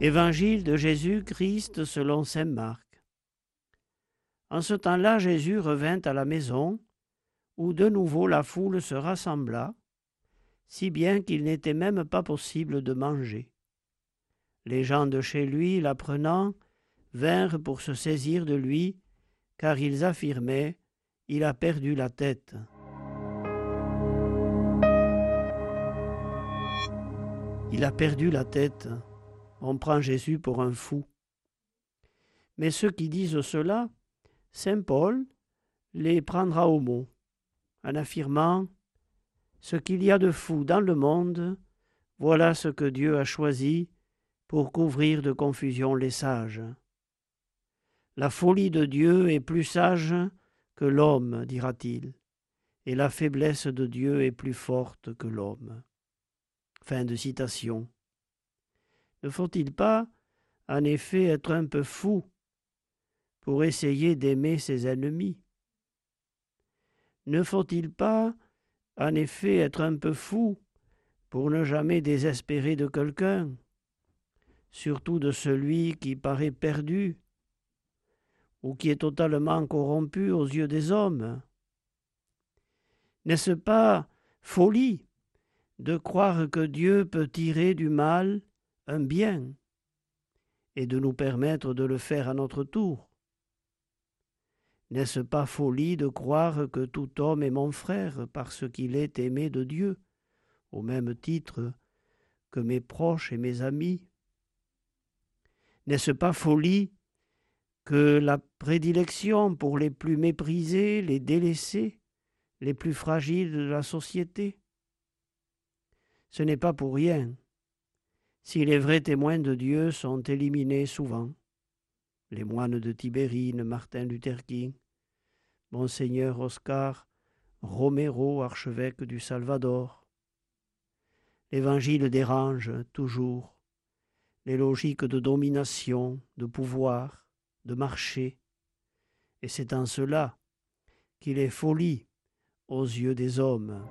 Évangile de Jésus-Christ selon saint Marc. En ce temps-là, Jésus revint à la maison, où de nouveau la foule se rassembla, si bien qu'il n'était même pas possible de manger. Les gens de chez lui, l'apprenant, vinrent pour se saisir de lui, car ils affirmaient Il a perdu la tête. Il a perdu la tête. On prend Jésus pour un fou. Mais ceux qui disent cela, Saint Paul les prendra au mot, en affirmant Ce qu'il y a de fou dans le monde, voilà ce que Dieu a choisi pour couvrir de confusion les sages. La folie de Dieu est plus sage que l'homme, dira-t-il, et la faiblesse de Dieu est plus forte que l'homme. Ne faut-il pas, en effet, être un peu fou pour essayer d'aimer ses ennemis? Ne faut-il pas, en effet, être un peu fou pour ne jamais désespérer de quelqu'un, surtout de celui qui paraît perdu ou qui est totalement corrompu aux yeux des hommes? N'est-ce pas folie de croire que Dieu peut tirer du mal un bien et de nous permettre de le faire à notre tour. N'est-ce pas folie de croire que tout homme est mon frère parce qu'il est aimé de Dieu, au même titre que mes proches et mes amis? N'est-ce pas folie que la prédilection pour les plus méprisés, les délaissés, les plus fragiles de la société? Ce n'est pas pour rien si les vrais témoins de Dieu sont éliminés souvent. Les moines de Tibérine, Martin Luther King, Monseigneur Oscar Romero, archevêque du Salvador. L'Évangile dérange toujours les logiques de domination, de pouvoir, de marcher, et c'est en cela qu'il est folie aux yeux des hommes.